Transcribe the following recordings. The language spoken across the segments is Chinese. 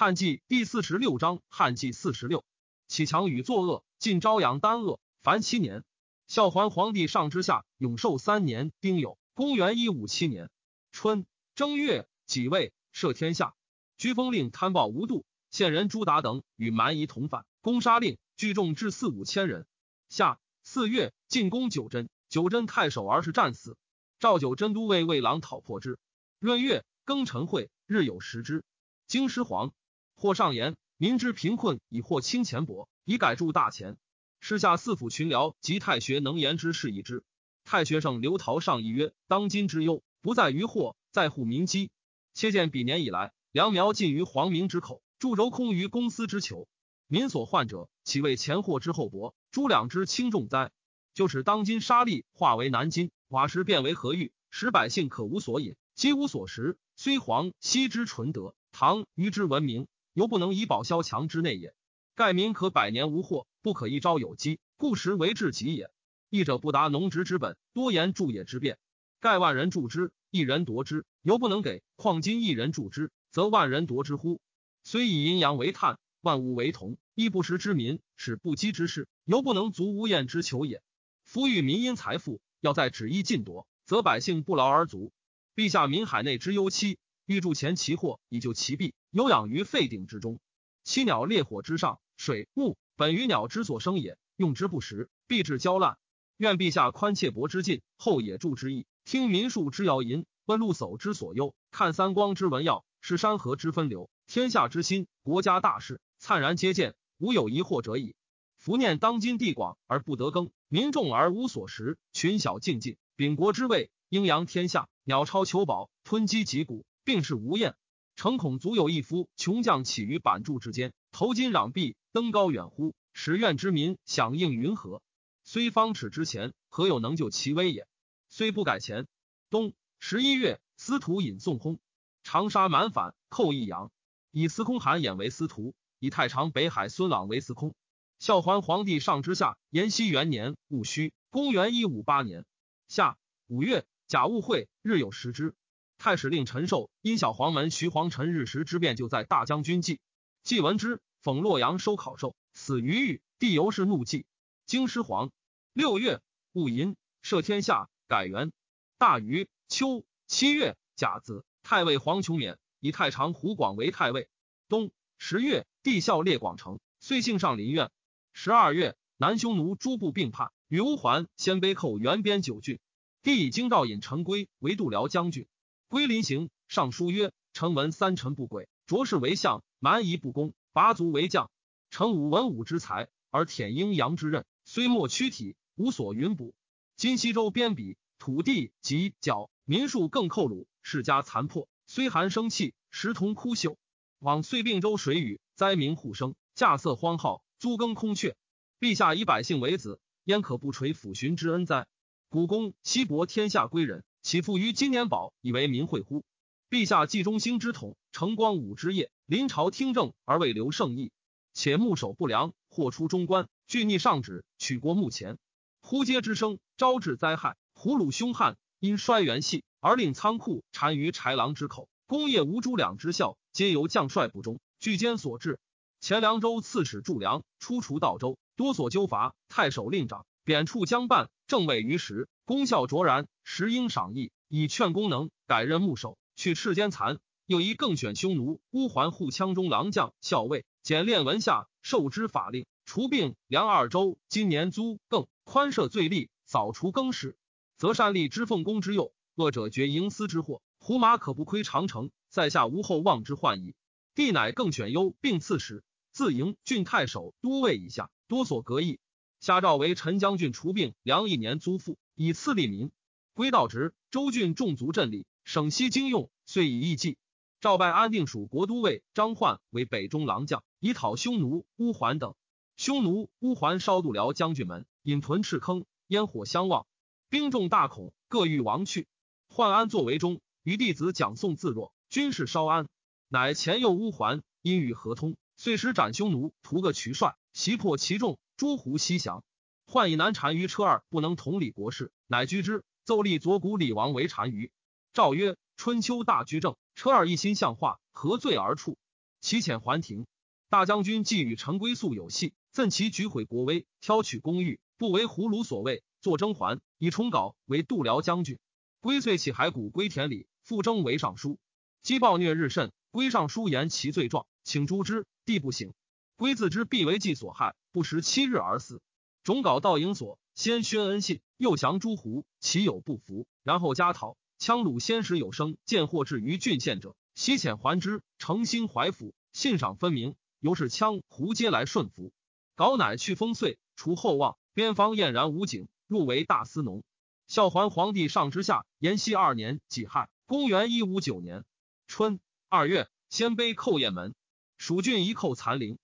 汉纪第四十六章，汉纪四十六，启强与作恶，晋昭阳丹恶，凡七年。孝桓皇帝上之下，永寿三年丁酉，公元一五七年春正月己未，赦天下。居封令贪暴无度，县人朱达等与蛮夷同犯，攻杀令，聚众至四五千人。夏四月，进攻九真，九真太守而是战死。赵九真都尉魏郎讨破之。闰月庚辰会，日有食之。京师皇。或上言，民之贫困，以获轻钱帛，以改铸大钱。时下四府群僚及太学能言之事，已之。太学生刘陶上议曰：“当今之忧，不在于祸，在乎民饥。切见比年以来，粮苗尽于皇民之口，铸轴空于公司之求。民所患者，岂为前货之厚薄，诸两之轻重哉？就使当今沙砾化为南金，瓦石变为河玉，使百姓可无所饮，饥无所食。虽黄羲之纯德，唐虞之文明。”犹不能以保萧墙之内也。盖民可百年无祸，不可一朝有饥，故时为至己也。义者不达农职之本，多言助也之变。盖万人助之，一人夺之，犹不能给。况今一人助之，则万人夺之乎？虽以阴阳为炭，万物为铜，亦不食之民，使不饥之事，犹不能足无厌之求也。夫欲民因财富，要在旨意尽夺，则百姓不劳而足。陛下民海内之忧戚，欲铸钱其祸，以救其弊。有养于废鼎之中，栖鸟烈火之上，水木本于鸟之所生也，用之不时，必致焦烂。愿陛下宽切薄之尽，厚野助之意，听民庶之谣吟，问路叟之所忧，看三光之文耀，视山河之分流，天下之心，国家大事，灿然皆见，无有疑惑者矣。伏念当今地广而不得耕，民众而无所食，群小竞进，秉国之位，阴阳天下，鸟超求宝，吞积脊骨，并是无厌。诚恐足有一夫穷将起于板柱之间，头巾攘臂，登高远乎？使愿之民响应云何？虽方尺之前，何有能救其危也？虽不改前。冬十一月，司徒引宋薨，长沙满反，寇益阳，以司空韩衍为司徒，以太常北海孙朗为司空。孝桓皇帝上之下，延熙元年戊戌，公元一五八年夏五月，甲戊会，日有食之。太史令陈寿因小黄门徐黄陈日食之变，就在大将军记。季闻之，讽洛阳收考寿，死于狱。帝由是怒忌。京师皇六月戊寅，赦天下，改元大禹。秋七月甲子，太尉黄琼免，以太常胡广为太尉。冬十月，帝孝列广成，遂幸上林苑。十二月，南匈奴诸部并叛，与乌桓鲜卑寇援边九郡。帝以京兆尹陈规为度辽将军。归临行，上书曰：“臣闻三臣不轨，卓氏为相，蛮夷不公，拔族为将。臣武文武之才，而舔阴阳之刃，虽莫躯体，无所云补。今西周边鄙，土地及角民数更寇虏，世家残破，虽寒生气，时同枯朽。往岁并州水雨，灾民互生，稼穑荒号，租耕空阙。陛下以百姓为子，焉可不垂抚寻之恩哉？古公西伯天下归人。”岂复于今年宝以为民惠乎？陛下继中兴之统，承光武之业，临朝听政而未留圣意，且牧守不良，或出中官，惧逆上旨，取国目前，忽皆之声，招致灾害。胡虏凶悍，因衰元气而令仓库单于豺狼之口，工业无诸两之效，皆由将帅不忠，据奸所致。前凉州刺史祝良出除道州，多所纠罚，太守令长贬黜江半，正位于时。功效卓然，时应赏义，以劝功能，改任牧守，去赤奸残。又一更选匈奴乌桓护羌中郎将校尉，简练文下，授之法令，除病梁二州。今年租更宽赦罪吏，扫除更始，则善立之奉公之右，恶者绝营私之祸。胡马可不窥长城，在下无后望之患矣。帝乃更选优并刺史，自营郡太守都尉以下，多所隔议。下诏为陈将军除病梁一年租赋。以次利民，归道直，州郡众族镇立，省西经用，遂以义计。赵拜安定属国都尉张焕为北中郎将，以讨匈奴、乌桓等。匈奴、乌桓烧度辽将军门，引屯赤坑，烟火相望，兵众大恐，各欲亡去。焕安作为中，与弟子蒋宋自若，军事稍安，乃前右乌桓，因与合通，遂使斩匈奴，屠个渠帅，袭破其众，诸胡西降。患以南单于车二不能同理国事，乃居之，奏立左谷李王为单于。诏曰：春秋大居正，车二一心向化，何罪而处？其遣还庭。大将军既与陈归素有隙，赠其举毁国威，挑取公寓，不为胡虏所谓，作征还，以重稿为度辽将军。归遂起骸骨归田里，复征为尚书。积暴虐日甚，归尚书言其罪状，请诛之，帝不省。归自知必为计所害，不食七日而死。种稿到营所，先宣恩信，又降诸胡，其有不服，然后加讨。羌虏先时有生，见获至于郡县者，西遣还之，诚心怀服，信赏分明。由是羌胡皆来顺服。稿乃去封岁，除后望，边方晏然无景，入为大司农。孝桓皇帝上之下，延熙二年己亥，公元一五九年春二月，鲜卑寇雁门，蜀郡一寇残陵。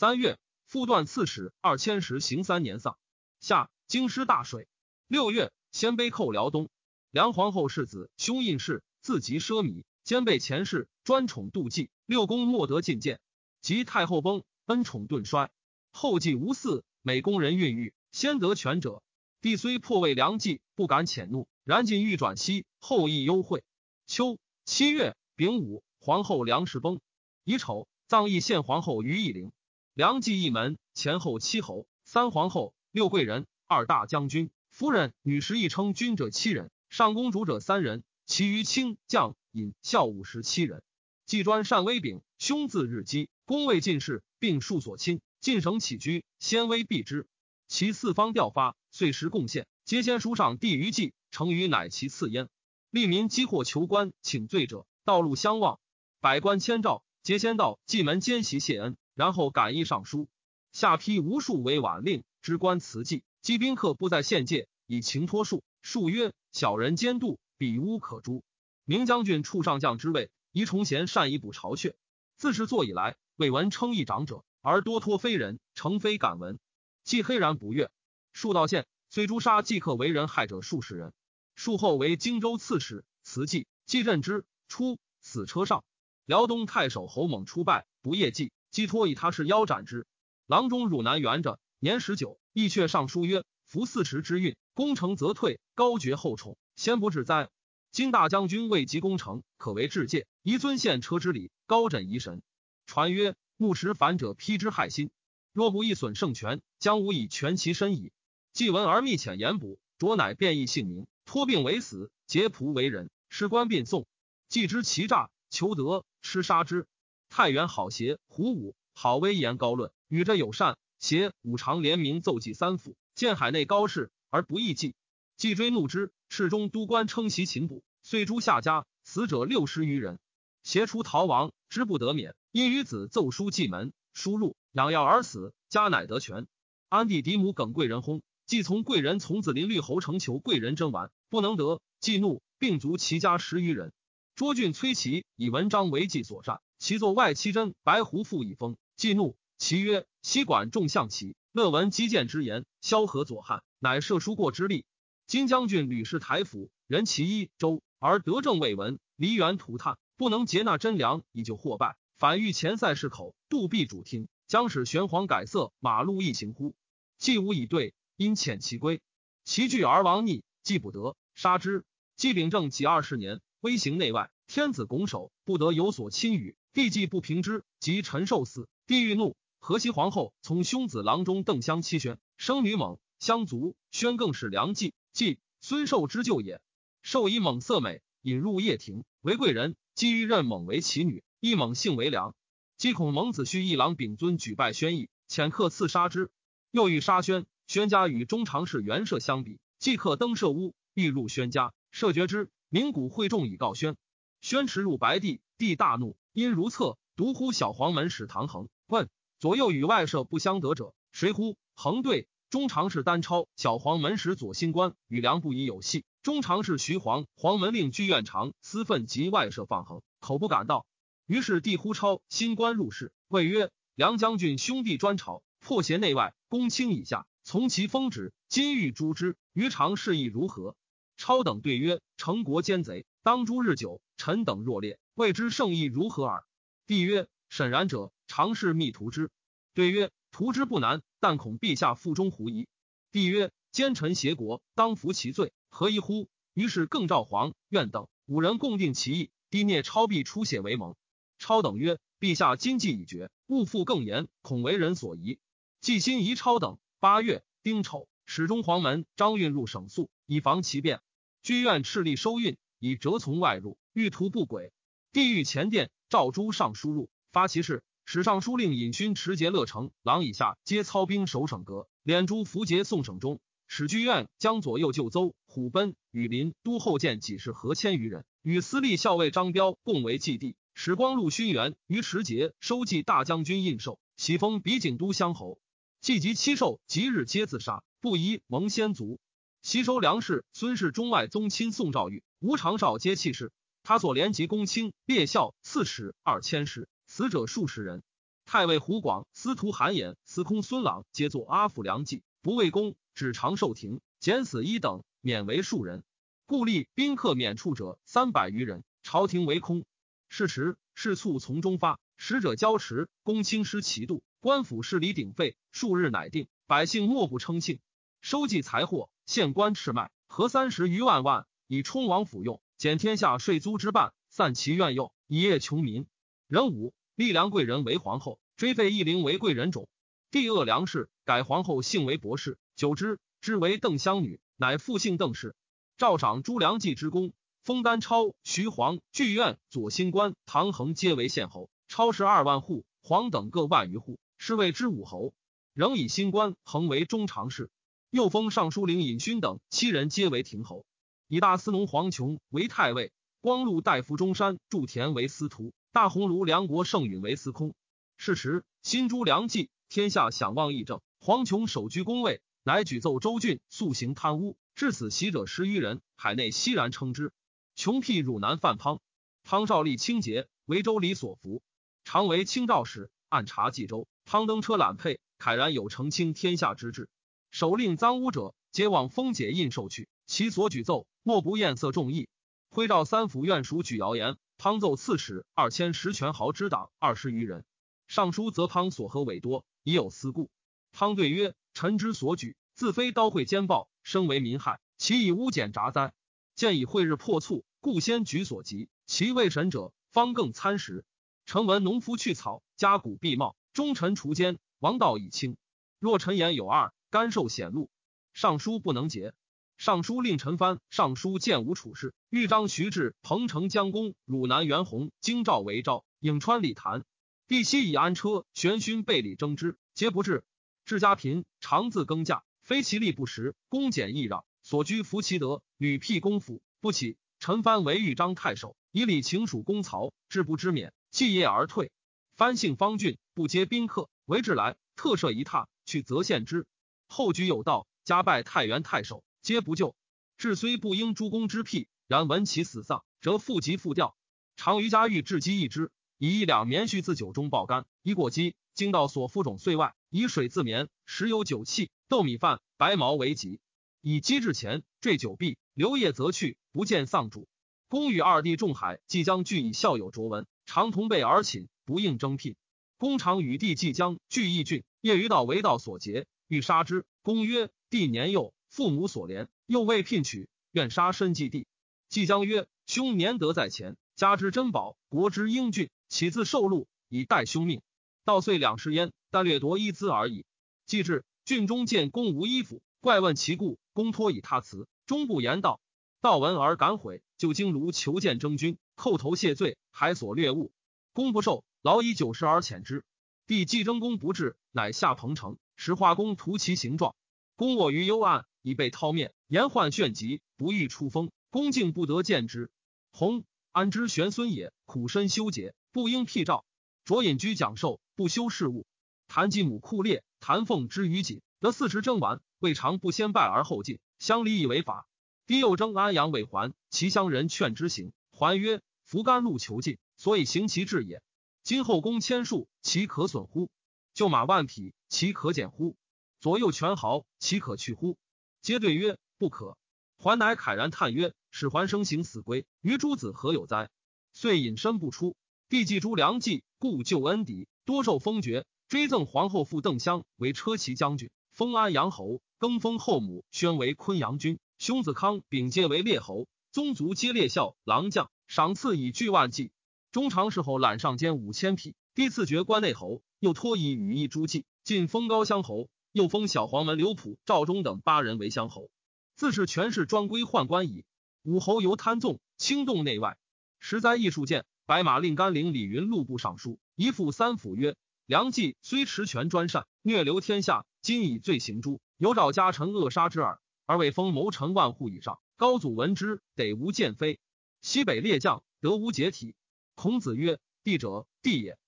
三月，复断刺史二千石行三年丧。夏，京师大水。六月，鲜卑寇辽东。梁皇后世子兄印氏，自极奢靡，兼备前世，专宠妒忌。六宫莫得进谏。及太后崩，恩宠顿衰。后继无嗣，每宫人孕育，先得权者。帝虽破魏良计，不敢遣怒。然进欲转息，后亦忧讳。秋七月丙午，皇后梁氏崩。乙丑，葬义献皇后于义陵。梁冀一门前后七侯，三皇后，六贵人，二大将军夫人、女十一称君者七人。上公主者三人，其余卿将尹孝武十七人。季专善威炳，兄字日积，宫位进士，并数所亲，晋省起居，先威避之。其四方调发，岁时贡献，皆先书上帝于祭，成于乃其次焉。利民积获求官，请罪者，道路相望，百官千兆，皆先到蓟门兼席谢恩，然后感意上书。下批无数为晚令，知官辞祭，积宾客不在县界，以情托数。数曰：“小人监督，比屋可诛。”明将军处上将之位，宜崇贤善以补巢穴。自是作以来，未闻称议长者，而多托非人，诚非敢闻。既黑然不悦。数道县虽诛杀即刻为人害者数十人。数后为荆州刺史，辞祭，既任之。出，死车上。辽东太守侯猛出败，不业绩，寄托以他是腰斩之。郎中汝南元着，年十九，亦却上书曰：“服四时之运。”功成则退，高爵厚宠，先不至哉？今大将军未及功成，可为至戒，宜尊献车之礼，高枕仪神。传曰：木石反者，披之害心。若不易损圣权，将无以全其身矣。既闻而密遣言卜，卓乃变异姓名，托病为死，劫仆为人，失官并送。既知其诈，求得，吃杀之。太原好协胡武，好威严高论，与着友善。协武常联名奏祭三府，见海内高士。而不易计，既追怒之，侍中都官称其擒捕，遂诛下家，死者六十余人。携出逃亡，之不得免，因与子奏书祭门，输入养药而死，家乃得全。安帝嫡母耿贵人薨，既从贵人从子临绿侯成求贵人征完，不能得，既怒，并卒其家十余人。卓俊崔琦以文章为计所战，其作外戚真白狐赋以封，既怒，其曰：西管众象棋。乐闻击剑之言，萧何左汉，乃射书过之力。今将军屡试台府，人其一周，而德政未闻，离原涂炭，不能结纳真良，以救祸败。反欲前塞市口，杜壁主听，将使玄黄改色，马路易行乎？既无以对，因遣其归。其惧而亡逆，既不得，杀之。季秉政己二十年，威行内外，天子拱手，不得有所侵与。帝既不平之，即陈寿嗣，帝欲怒。河西皇后从兄子郎中邓襄妻宣生女猛，相族宣更是良计，即孙寿之舅也。寿以猛色美，引入掖庭，为贵人。基于任猛为其女，亦猛性为良。既恐蒙子胥一郎秉尊举拜宣义，遣客刺杀之。又欲杀宣，宣家与中常侍袁绍相比，即刻登舍屋，欲入宣家，赦绝之。名古会众以告宣。宣驰入白帝，帝大怒，因如厕，独呼小黄门使唐衡问。左右与外舍不相得者，谁乎？恒对中常侍单超、小黄门使左新官与梁不疑有隙。中常侍徐晃、黄门令居院长私愤及外舍放横，口不敢道。于是帝呼超新官入室，谓曰：“梁将军兄弟专朝，破邪内外，公卿以下，从其封旨，今欲诛之，于常事意如何？”超等对曰：“成国奸贼，当诛日久，臣等若烈，未知圣意如何耳。”帝曰：“沈然者。”常侍密图之，对曰：“图之不难，但恐陛下腹中狐疑。”帝曰：“奸臣挟国，当服其罪，何疑乎？”于是更召黄、苑等五人共定其意，帝聂超必出血为盟。超等曰：“陛下今计已决，勿复更言，恐为人所疑。季心、宜超等八月丁丑，始中黄门张运入省宿，以防其变。居院赤力收运，以折从外入，欲图不轨。地狱前殿，赵诸尚书入，发其事。史尚书令尹勋持节乐成郎以下皆操兵守省阁，敛诸符节送省中。史居院将左右就邹、虎贲、羽林都后见几事合千余人，与司隶校尉张彪共为祭地。史光禄勋元于持节收祭大将军印绶，喜封比景都乡侯。祭及七寿即日皆自杀，不疑蒙先族。吸收粮食，孙氏中外宗亲宋赵玉、吴长少皆弃世。他所连及公卿列校刺史二千石。死者数十人，太尉胡广、司徒韩衍、司空孙朗皆作阿父良计，不为公，只长寿亭，减死一等，免为数人。故立宾客免处者三百余人，朝廷为空。是时，事促从中发，使者交持，公卿失其度，官府事礼鼎沸，数日乃定，百姓莫不称庆。收集财货，县官赤卖，合三十余万万，以充王府用，减天下税租之半，散其怨诱，以业穷民。人武。立梁贵人为皇后，追废义陵为贵人种。帝恶梁氏，改皇后姓为博氏。久之，之为邓襄女，乃复姓邓氏。赵赏朱良计之功，封丹超、徐晃、剧院、左新官、唐衡皆为县侯，超十二万户，黄等各万余户，是谓之武侯。仍以新官衡为中常侍，又封尚书令尹勋等七人皆为亭侯，以大司农黄琼为太尉，光禄大夫中山祝田为司徒。大鸿胪梁国盛允为司空。是时，新诸良计，天下想望议政。黄琼守居宫位，乃举奏周郡速行贪污，至此袭者十余人，海内熙然称之。穷辟汝南范滂，汤少立清节，为州里所服，常为清赵使，按察冀州。汤登车揽佩，慨然有澄清天下之志。首令赃污者，皆往封解印绶去。其所举奏，莫不艳色众议。徽召三府院属举谣言。汤奏刺史二千石权豪之党二十余人，尚书则汤所合委多，已有私故。汤对曰：“臣之所举，自非刀会奸暴，生为民害，其以污简杂哉？见以会日破促，故先举所及。其未审者，方更参食。臣闻农夫去草，家谷必茂，忠臣除奸，王道已清。若臣言有二，甘受显露。尚书不能结。”尚书令陈蕃，尚书建武处事，豫章徐志、彭城江公、汝南袁弘、京兆为昭、颍川李谭。帝西以安车，玄勋备礼争之，皆不至。至家贫，常自更嫁，非其力不实，公俭易让，所居服其德，屡辟公府，不起。陈蕃为豫章太守，以礼请属公曹，志不知免，继业而退。蕃姓方俊，不接宾客，为至来，特设一榻，去则献之。后举有道，加拜太原太守。皆不救，至虽不应诸公之辟，然闻其死丧，则复急复调。常于家欲置鸡一只，以一两棉絮自酒中爆干，以果鸡。经到所敷种碎外，以水自眠，时有酒气，豆米饭，白毛为吉。以鸡至前，坠酒壁，流液则去，不见丧主。公与二弟仲海即将俱以校友卓文，常同辈而寝，不应征聘。公常与弟即将俱义郡，业于道为道所劫，欲杀之。公曰：弟年幼。父母所怜，又未聘娶，愿杀身祭地。季将曰：“兄年德在前，家之珍宝，国之英俊，岂自受禄以待兄命？到岁两世焉，但掠夺一资而已。”季至，郡中见公无衣服，怪问其故，公托以他辞，终不言道。道闻而敢悔，就京卢求见征军，叩头谢罪，还所掠物。公不受，劳以九十而遣之。帝季征公不至，乃下彭城，石画工图其形状。公卧于幽暗。已被掏面，言患炫疾，不欲出风。恭敬不得见之。弘安之玄孙也，苦身修节，不应辟照。卓隐居讲授，不修事务。谭继母酷烈，谭凤之于谨，得四时征完，未尝不先拜而后进，乡里以为法。帝又征安阳，未还，其乡人劝之行，还曰：“扶甘露求进，所以行其志也。今后宫千数，其可损乎？就马万匹，其可减乎？左右权豪，其可去乎？”皆对曰：“不可。”桓乃慨然叹曰：“使桓生行死归，于诸子何有哉？”遂隐身不出。帝记诸良计，故救恩敌，多受封爵，追赠皇后父邓襄为车骑将军，封安阳侯，更封后母宣为昆阳君，兄子康秉皆为列侯，宗族皆列校郎将，赏赐以巨万计。中常侍后揽上监五千匹，第次爵关内侯，又托以羽翼诸暨，晋封高乡侯，又封小黄门刘普、赵忠等八人为乡侯，自是权势专归宦官矣。武侯犹贪纵，轻动内外。时哉艺术见，白马令甘陵李云录部尚书，一副三府曰：梁冀虽持权专擅，虐流天下，今以罪行诛，有找家臣扼杀之耳，而未封谋臣万户以上。高祖闻之，得无见非。西北列将，得无解体。孔子曰：“帝者，帝也。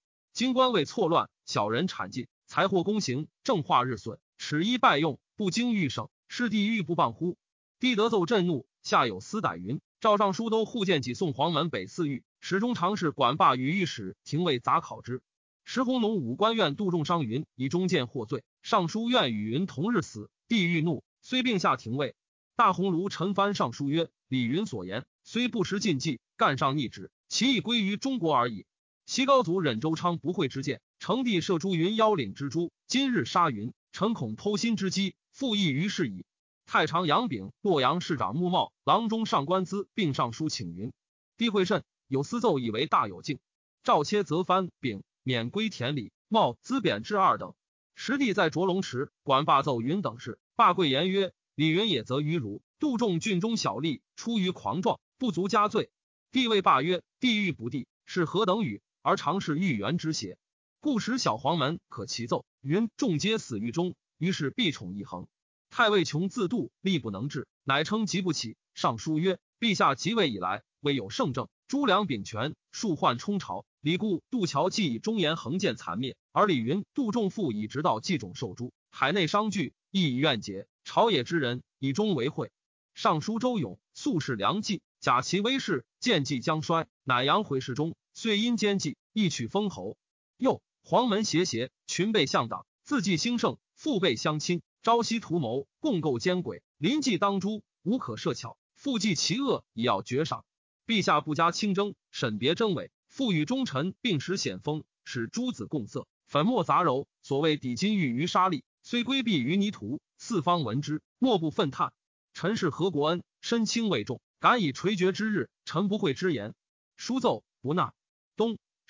今官位错乱，小人产尽，财货公行，政化日损，耻衣败用，不经御省，是帝欲不谤乎？”帝得奏震怒，下有司逮云：“赵尚书都护荐己送黄门北四狱，始终常侍管罢与御史廷尉杂考之。石弘农武官院杜仲商云以中见获罪，尚书院与云同日死，帝欲怒，虽并下廷尉。大鸿胪陈蕃上书曰：李云所言虽不识禁忌，干上逆旨。”其意归于中国而已。西高祖忍周昌不讳之见，成帝射朱云腰领之诛。今日杀云，臣恐剖心之机，复议于是矣。太常杨炳、洛阳市长穆茂、郎中上官资并上书请云：帝会甚，有私奏以为大有敬。赵切则藩丙免归田里，茂资贬至二等。时帝在卓龙池管罢奏云等事，罢贵言曰：李云也则于汝，杜仲郡中小吏，出于狂状，不足加罪。帝谓罢曰：“地狱不地，是何等语？而常是欲言之邪？故使小黄门可齐奏云：众皆死狱中。于是必宠一横。太尉穷自度，力不能治，乃称疾不起。上书曰：陛下即位以来，未有圣政，朱良秉权，数患冲朝。李固、杜桥既以忠言横剑残灭，而李云、杜仲复以直道祭种受诛。海内商聚，亦以怨结。朝野之人以忠为惠。尚书周勇素是良计。”假其威势，见计将衰，乃扬回世中，遂因奸计，一取封侯。又黄门邪邪，群被向党，自继兴盛，父辈相亲，朝夕图谋，共构奸诡，临计当诛，无可设巧。复计其恶，以要绝赏。陛下不加清征，审别真伪，赋予忠臣，并使显封，使诸子共色，粉末杂糅。所谓抵金玉于沙砾，虽归避于泥土，四方闻之，莫不愤叹。臣是何国恩，身轻位重。敢以垂绝之日，臣不讳之言。书奏不纳。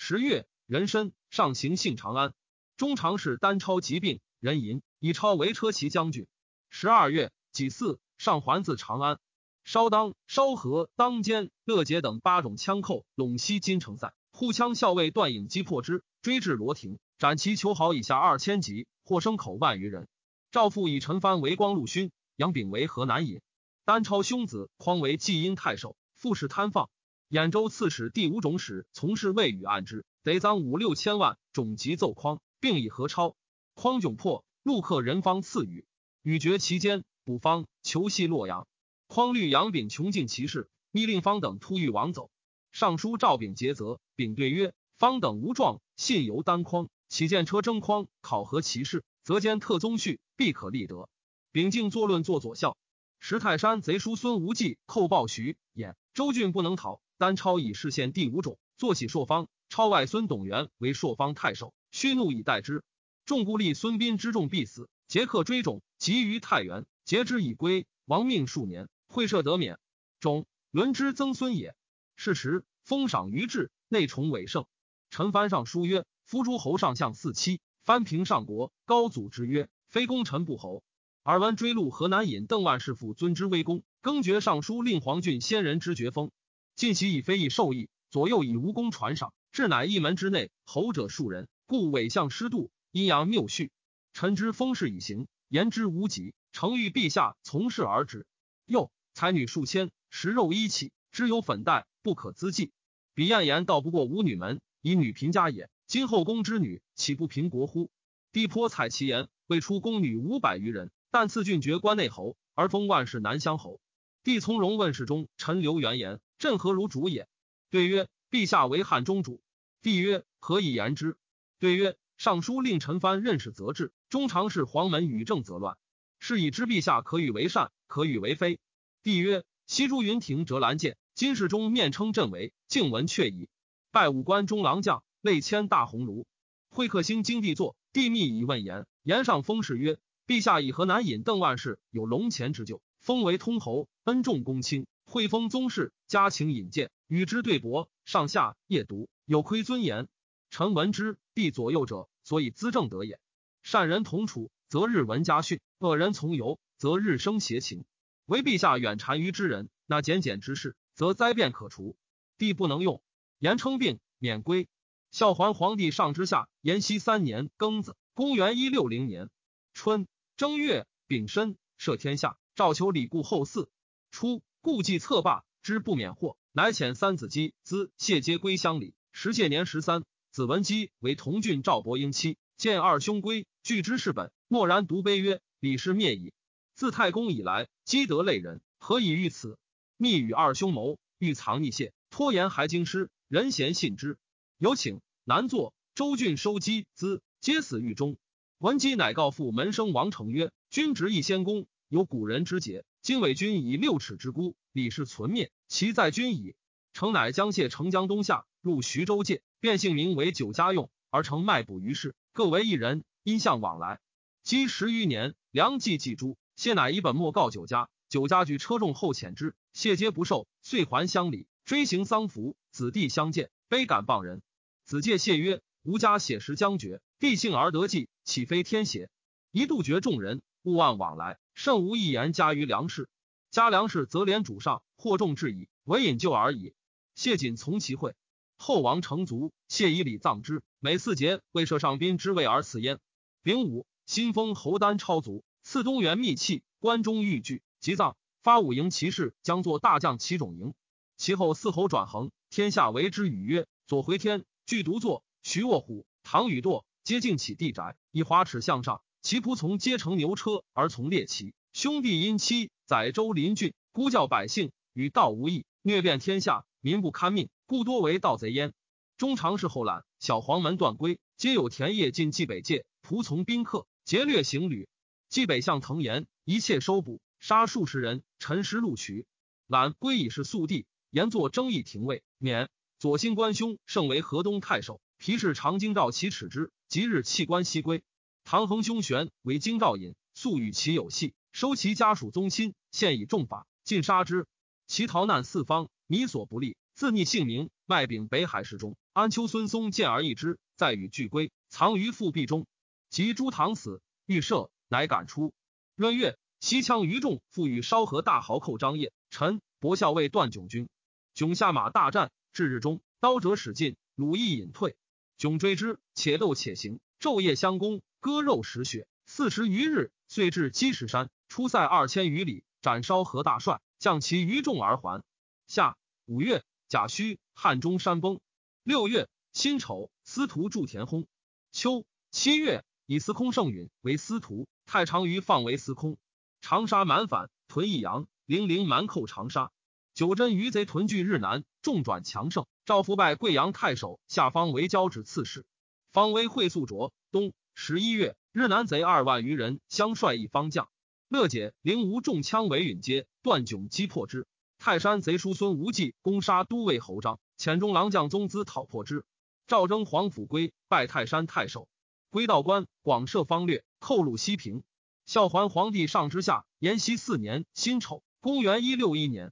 十月，壬申，上行幸长安。中常侍单超疾病，人吟以超为车骑将军。十二月己巳，上还自长安。稍当、稍和、当间、乐节等八种枪寇陇西金城塞，护羌校尉段颖击破之，追至罗亭，斩其囚好以下二千级，获牲口万余人。赵父以陈蕃为光禄勋，杨炳为河南尹。单超兄子匡为济阴太守，复使贪放。兖州刺史第五种使从事未与案之，得赃五六千万，种急奏匡，并以何超。匡窘迫，陆客人方赐予，与绝其间，补方求系洛阳。匡虑杨炳穷尽其事，密令方等突欲王走。尚书赵炳诘责，炳对曰：方等无状，信由单匡，起见车征匡，考核其事，则兼特宗序，必可立德。秉敬作论作左校。石泰山贼叔孙无忌寇报徐兖，周郡不能讨。单超以市县第五种，坐起朔方。超外孙董元为朔方太守，虚怒以待之。众故立孙膑之众必死，杰克追种，急于太原，截之以归。亡命数年，会赦得免。种伦之曾孙也。是时封赏于志，内崇伟盛。陈蕃上书曰：“夫诸侯上相四七，藩平上国。高祖之曰：非功臣不侯。”尔闻追录河南尹邓万世父尊之威功，更爵尚书令黄郡先人之爵封。晋其以非议受益，左右以无功传赏，至乃一门之内，侯者数人，故伪相失度，阴阳谬序。臣之封事已行，言之无极，诚欲陛下从事而止。又才女数千，食肉衣器，知有粉黛，不可资计。彼晏言道不过五女门，以女贫家也。今后宫之女，岂不贫国乎？帝颇采其言，未出宫女五百余人。但赐郡爵关内侯，而封万世南乡侯。帝从容问世中，陈留原言：“朕何如主也？”对曰：“陛下为汉中主。”帝曰：“何以言之？”对曰：“尚书令陈蕃任事则治，中常侍黄门与政则乱。是以知陛下可与为善，可与为非。”帝曰：“西诸云亭折兰剑，今世中面称朕为，敬闻却矣。拜五关中郎将，累迁大鸿胪。会客兴经帝坐，帝密以问言。言上封事曰。”陛下以河南尹邓万世有龙潜之咎，封为通侯，恩重公卿，会封宗室，家请引荐，与之对簿。上下夜读，有亏尊严。臣闻之，必左右者，所以资政得也。善人同处，则日闻家训；恶人从游，则日生邪情。唯陛下远谗于之人，那简简之事，则灾变可除。帝不能用，言称病，免归。孝桓皇帝上之下，延熙三年庚子，公元一六零年春正月丙申，赦天下。诏求李固后嗣。初，故计策罢，之不免祸，乃遣三子姬资谢皆归乡里。时谢年十三，子文姬为同郡赵伯英妻。见二兄归，据之事本，默然独悲曰：“李氏灭矣。自太公以来，积德累人，何以遇此？”密与二兄谋，欲藏匿谢，拖延还京师，人贤信之。有请南坐。周郡收姬资，皆死狱中。文姬乃告父门生王成曰：“君执一仙公，有古人之节。今伪君以六尺之孤，李氏存灭，其在君矣。”成乃将谢成江东下，入徐州界，变姓名为九家用，而成卖卜于市。各为一人，因相往来。积十余年，良计祭诸，谢乃以本末告九家。九家举车重后遣之，谢皆不受，遂还乡里，追行丧服。子弟相见，悲感谤人。子介谢曰：“吾家写实将绝，必幸而得计，岂非天邪？一度绝众人，勿忘往来，甚无一言加于粮食。加粮食，则连主上，或众至矣，唯引咎而已。”谢瑾从其会。后王成卒，谢以礼葬之。每四节为设上宾之位而赐焉。丙午，新封侯丹超卒，赐东原密器，关中玉具，即葬。发五营骑士，将作大将齐种营。其后四侯转衡，天下为之语曰：左回天，具独坐。徐卧虎，唐禹堕，皆敬起地宅，以华齿向上。其仆从皆乘牛车而从猎骑。兄弟因妻载州邻郡，孤教百姓，与道无异，虐遍天下。民不堪命，故多为盗贼焉。中常侍后览，小黄门断归，皆有田业进冀北界，仆从宾客，劫掠行旅。冀北向腾延，一切收捕，杀数十人，陈尸录取。览归已是宿地，言作争议廷尉，免。左新官兄盛为河东太守，皮氏长京兆其耻之，即日弃官西归。唐衡兄玄为京兆尹，素与其有隙，收其家属宗亲，现以重法，尽杀之。其逃难四方。弥所不利，自逆姓名，卖丙北海市中。安丘孙松见而异之，再与俱归，藏于腹壁中。及朱唐死，欲赦，乃赶出。闰月，西羌于众复与烧河大豪寇张掖。臣伯校尉段炯军，炯下马大战，至日中，刀折使尽，鲁亦隐退。炯追之，且斗且行，昼夜相攻，割肉食血，四十余日，遂至积石山，出塞二千余里，斩烧何大帅，将其余众而还。夏。五月，甲戌，汉中山崩。六月，辛丑，司徒祝田薨。秋七月，以司空盛允为司徒，太常于放为司空。长沙蛮反，屯益阳，零陵蛮寇长沙。九真余贼屯聚日南，众转强盛。赵福拜贵阳太守，下方为交趾刺史。方威会素卓。冬十一月，日南贼二万余人，相率一方将。乐解灵吴中枪为允阶，段炯击破之。泰山贼叔孙无忌攻杀都尉侯章，遣中郎将宗资讨破之。赵征皇甫归拜泰山太守，归道官广设方略，寇入西平。孝桓皇帝上之下，延熙四年辛丑，公元一六一年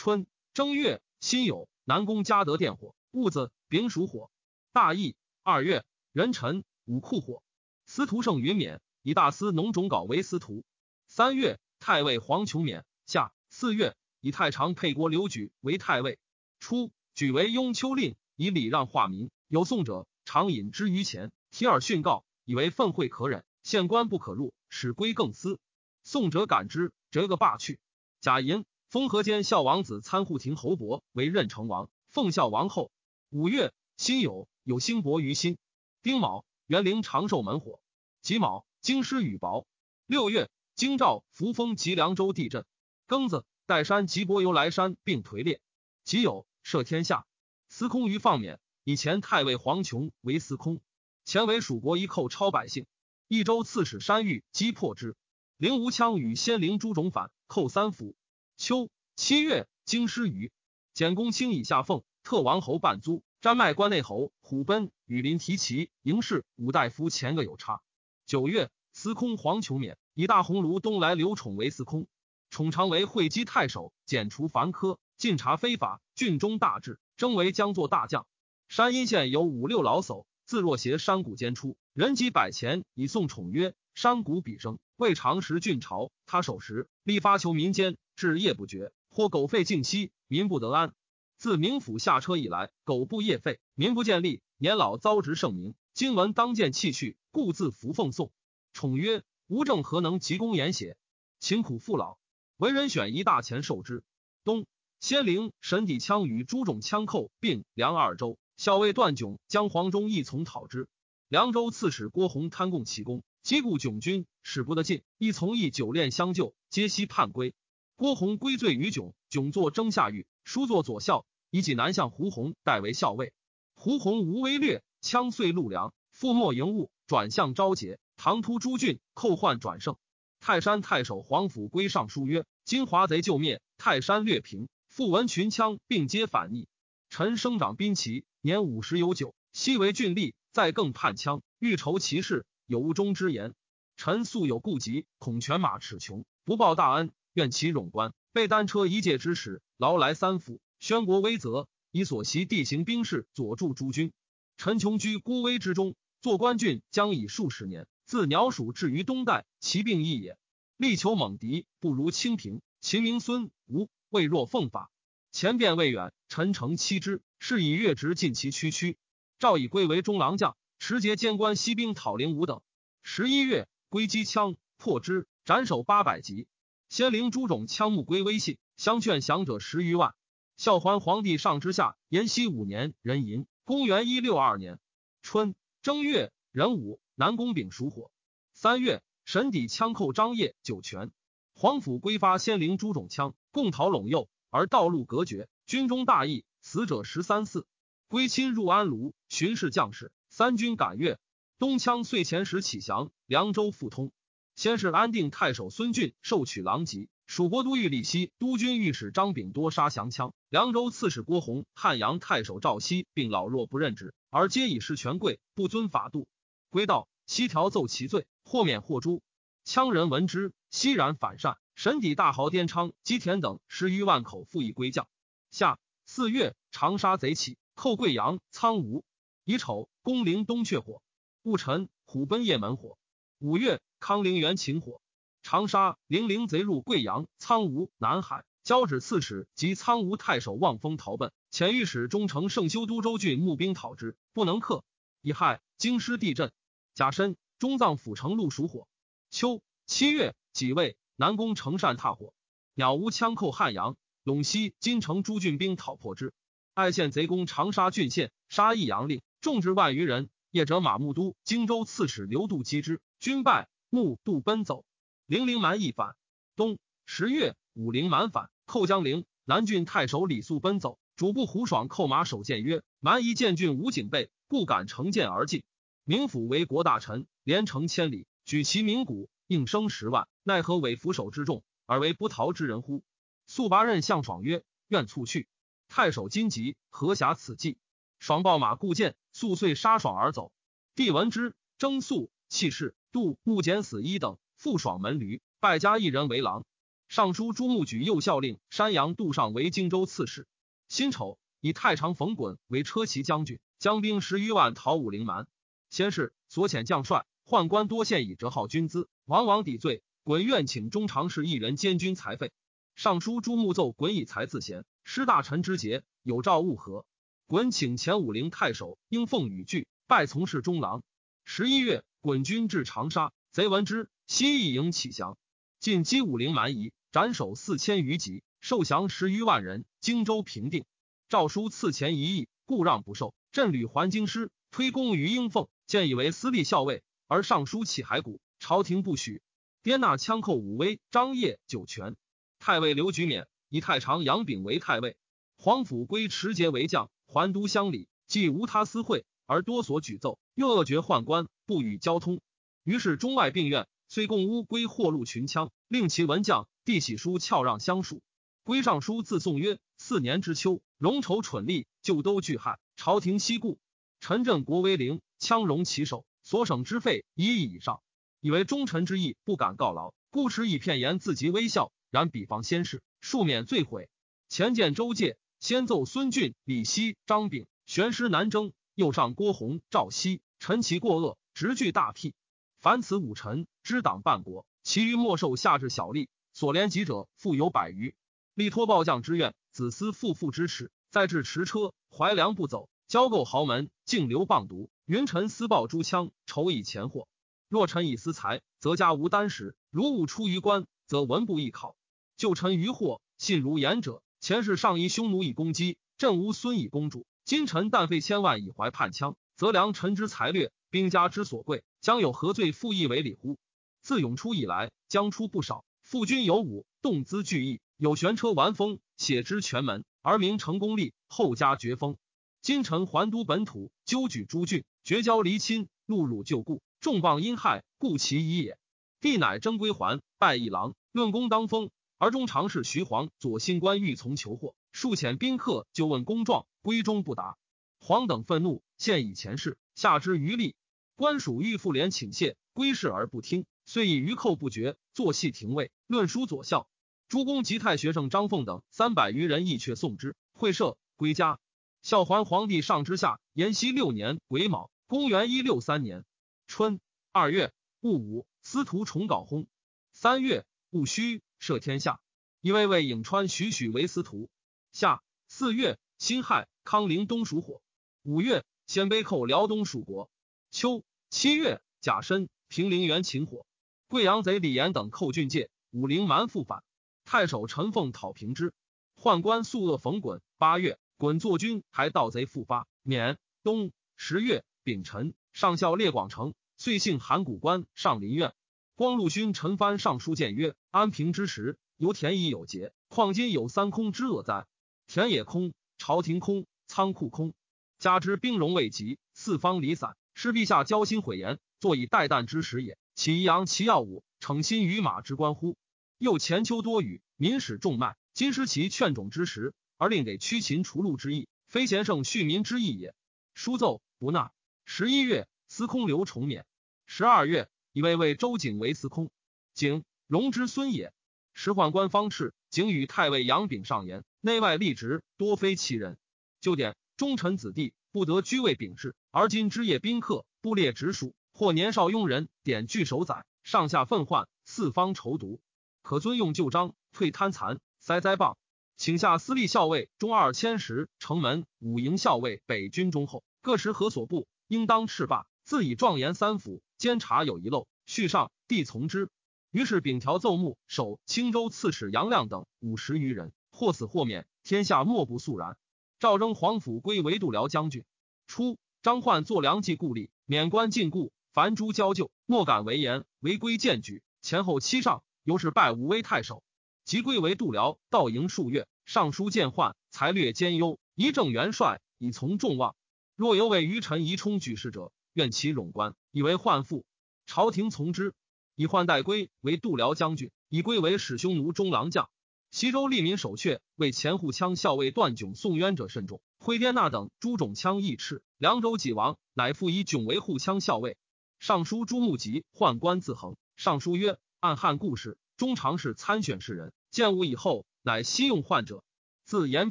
春正月辛酉，南宫嘉德电火，戊子丙属火。大义二月壬辰武库火。司徒盛云冕，以大司农种稿为司徒。三月太尉黄琼冕。下四月。以太常沛国刘举为太尉，初举为雍丘令，以礼让化民。有宋者，常引之于前，提耳训告，以为愤秽可忍，县官不可入，使归更司。宋者感之，折个罢去。贾寅，封河间孝王子参护庭侯伯为任城王，奉孝王后。五月，辛酉，有兴伯于心。丁卯，元陵长寿门火。己卯，京师雨雹。六月，京兆扶风及凉州地震。庚子。岱山及伯由来山并颓裂，己酉赦天下。司空于放免，以前太尉黄琼为司空。前为蜀国一寇超百姓，益州刺史山玉击破之。灵无羌与先灵诸种反，寇三府。秋七月，京师雨简公卿以下奉特王侯半租，瞻麦关内侯虎贲羽林提骑营士武大夫前个有差。九月，司空黄琼免，以大鸿胪东来刘宠为司空。宠常为会稽太守，剪除凡苛，尽查非法，郡中大治，征为将作大将。山阴县有五六老叟，自若携山谷间出，人集百钱以送宠曰：“山谷彼生，未尝食郡朝。他守时，立发求民间，至夜不绝，或狗吠静息，民不得安。自明府下车以来，狗不夜吠，民不见利。年老遭职盛名，今闻当见弃去，故自服奉送。”宠曰：“吾正何能急公言邪？勤苦父老，为人选一大钱受之。”冬，仙灵神底枪与诸种枪寇并梁二州。校尉段炯将黄忠一从讨之，凉州刺史郭洪贪共其功，击故炯军，使不得进。一从一久恋相救，皆悉叛归。郭洪归罪于炯，炯作征下狱，书作左校，以济南相胡弘代为校尉。胡弘无威略，枪碎陆梁，覆没营务，转向昭节，唐突诸郡，寇患转胜。泰山太守黄甫归上书曰：金华贼救灭，泰山略平，复闻群枪并皆反逆。臣生长兵旗。年五十有九，昔为郡吏，再更叛羌，欲筹其事，有无中之言。臣素有顾疾，恐犬马齿穷，不报大恩，愿其冗官。备单车一介之使，劳来三府，宣国威则，以所习地形兵士佐助诸军。臣穷居孤危之中，做官郡将以数十年，自鸟属至于东代，其病亦也。力求猛敌，不如清平。秦明孙吴未若奉法，前便未远，臣诚欺之。是以越职尽其区区，赵以归为中郎将，持节监官西兵讨灵武等。十一月，归击枪破之，斩首八百级。先灵诸种枪木归微信，相劝降者十余万。孝桓皇帝上之下，延熙五年，壬寅，公元一六二年春正月壬午，南宫丙属火。三月，神底枪寇张掖、酒泉。皇甫归发先灵诸种枪，共讨陇右，而道路隔绝，军中大疫。死者十三四，归亲入安庐，巡视将士，三军赶越。东羌岁前时起降，凉州复通。先是安定太守孙俊受取狼籍，蜀国都尉李希、督军御史张炳多杀降羌。凉州刺史郭弘、汉阳太守赵熙并老弱不任之，而皆以失权贵，不遵法度。归道，西条奏其罪，或免或诛。羌人闻之，悉然反善。神底大豪颠昌、基田等十余万口复以归将。下。四月，长沙贼起，寇贵阳、苍梧。乙丑，攻陵东阙火。戊辰，虎奔雁门火。五月，康陵园秦火。长沙、零陵贼入贵阳、苍梧、南海。交趾刺史及苍梧太守望风逃奔，遣御史中丞圣修都州郡募兵讨之，不能克。乙亥，京师地震。甲申，中藏府城路属火。秋七月，己未，南宫城善踏火。鸟无枪寇汉阳。陇西金城诸郡兵讨破之，爱县贼攻长沙郡县，杀益阳令，众至万余人。业者马木都、荆州刺史刘度击之，军败，木渡奔走。零陵蛮亦反。冬十月，武陵蛮反，寇江陵。南郡太守李肃奔走，主簿胡爽扣马守谏曰：“蛮夷见郡无警备，故敢乘舰而进。明府为国大臣，连城千里，举其名鼓，应声十万，奈何委扶手之众，而为不逃之人乎？”速拔任向爽曰：“愿速去。”太守金急，何暇此计？爽报马固见，速遂杀爽而走。帝闻之，征肃弃市，杜木简死一等，复爽门驴，败家一人为郎。尚书朱穆举右校令，山阳杜尚为荆州刺史。辛丑，以太常冯衮为车骑将军，将兵十余万讨武陵蛮。先是，所遣将帅宦官多献以折号军资，往往抵罪。衮愿请中常侍一人监军财费。尚书朱穆奏衮以才自贤，失大臣之节，有诏勿和。衮请前武陵太守应奉与拒，拜从事中郎。十一月，滚军至长沙，贼闻之，西一营起降，进击武陵蛮夷，斩首四千余级，受降十余万人。荆州平定。诏书赐钱一亿，故让不受。镇旅还京师，推功于应奉，建以为私立校尉，而尚书起骸骨，朝廷不许。颠纳枪寇武威、张掖、酒泉。太尉刘举免以太常杨炳为太尉，皇甫归持节为将，还都乡里，既无他私会，而多所举奏，又恶绝宦官，不与交通。于是中外并怨，虽共乌归获禄群枪，令其文将帝喜书翘让相属。归尚书自宋曰：四年之秋，戎筹蠢吏，就都拒害，朝廷西顾。陈镇国威灵，羌戎其首，所省之费一亿以上，以为忠臣之意，不敢告劳，故持以片言自极微笑。然比方先世，庶免罪悔。前见周介，先奏孙俊、李希、张炳，玄师南征，右上郭弘、赵熙，陈其过恶，直具大辟。凡此五臣，知党半国，其余莫受下至小吏。所连及者，复有百余。力托暴将之愿，子思父父之耻，再至驰车，怀良不走，交构豪门，竟流棒毒。云臣私报诸枪，筹以钱货。若臣以私财，则家无单食；如吾出于官，则文不易考。旧臣于祸，信如言者，前世上夷匈奴以攻击，朕无孙以公主。今臣但费千万以怀叛羌，则良臣之才略，兵家之所贵，将有何罪复议为礼乎？自永初以来，将出不少。父君有武，动资巨义，有玄车玩风，写之全门，而名成功立，后加绝封。今臣还都本土，纠举诸郡，绝交离亲，戮辱旧故，重磅阴害，故其已也。帝乃征归还，拜一郎，论功当封。而中常侍徐晃左新官欲从求祸，数遣宾客就问公状，归中不答。黄等愤怒，现以前事，下之余力。官属欲复连请谢，归事而不听。遂以余寇不绝，坐戏廷尉，论书左校。诸公及太学生张凤等三百余人，亦却送之。会社归家。孝桓皇帝上之下，延熙六年癸卯，公元一六三年春二月戊午，司徒重稿薨。三月戊戌，赦天下，以为为颍川徐许为司徒。夏四月辛亥，康陵东属火。五月鲜卑寇辽东属国。秋七月甲申，平陵原秦火。贵阳贼李严等寇郡界，武陵蛮复反。太守陈凤讨平之。宦官素恶冯衮。八月，衮作军还盗贼复发，免。冬十月丙辰，上校列广成，遂幸函谷关上林苑。光禄勋陈蕃上书谏曰：安平之时，由田已有节，况今有三空之恶哉？田野空，朝廷空，仓库空，加之兵戎未及，四方离散，是陛下交心悔言，坐以待旦之时也。岂扬其耀武，逞心于马之官乎？又前秋多雨，民始重麦。今失其劝种之时，而令给驱秦除戮之意，非贤圣恤民之意也。书奏不纳。十一月，司空刘重免。十二月，以位为周景为司空。景荣之孙也。时宦官方赤，景与太尉杨炳上言，内外立职多非其人。就典忠臣子弟不得居位秉事，而今之业宾客不列直属。或年少庸人，典具守宰，上下愤患，四方仇毒，可尊用旧章，退贪残，塞灾谤，请下司隶校尉中二千石，城门五营校尉北军中后，各时何所部，应当斥罢。自以状言三府监察有遗漏，续上帝从之。于是秉条奏目，守青州刺史杨亮等五十余人，或死或免，天下莫不肃然。赵征皇甫归为度辽将军。初，张焕作梁冀故吏，免官禁锢。凡诸交旧，莫敢为言，违规荐举，前后七上，由是拜武威太守。即归为度辽，道营数月，上书见宦，才略兼优，一正元帅，以从众望。若有为于臣宜充举事者，愿其冗官，以为宦父。朝廷从之，以宦代归为度辽将军，以归为使匈奴中郎将。西州利民守阙，为前护羌校尉段炯送冤者甚众。挥颠那等诸种羌义斥，凉州济王，乃复以炯为护羌校尉。尚书朱穆吉宦官自衡。尚书曰：按汉故事，中常侍参选士人，建武以后，乃西用宦者。自延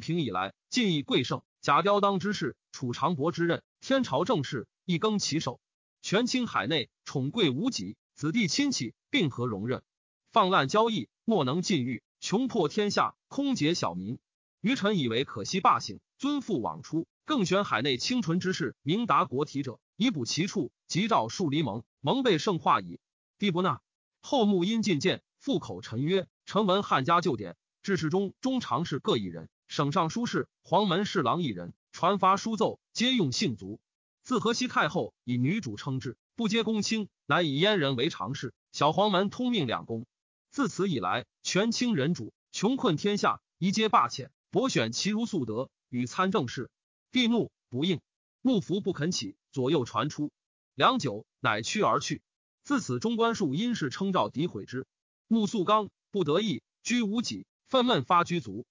平以来，尽以贵盛，假刁当之事，楚长伯之任，天朝政事，一更其首。权倾海内，宠贵无极，子弟亲戚并何容任，放滥交易，莫能禁欲，穷破天下，空劫小民。愚臣以为可惜罢省，尊父往出，更选海内清纯之士，明达国体者。以补其处，即召数离蒙，蒙被圣化矣。帝不纳。后穆因进谏，复口陈曰：“臣闻汉家旧典，至世中中常侍各一人，省尚书事、黄门侍郎一人，传发书奏，皆用姓族。自河西太后以女主称制，不接公卿，乃以阉人为常侍。小黄门通命两公。自此以来，权倾人主，穷困天下，一皆罢遣，博选其如素德，与参政事。帝怒不应。”幕服不肯起，左右传出，良久，乃屈而去。自此，中官数因事称召诋毁之。穆素刚不得意，居无己，愤懑发居足。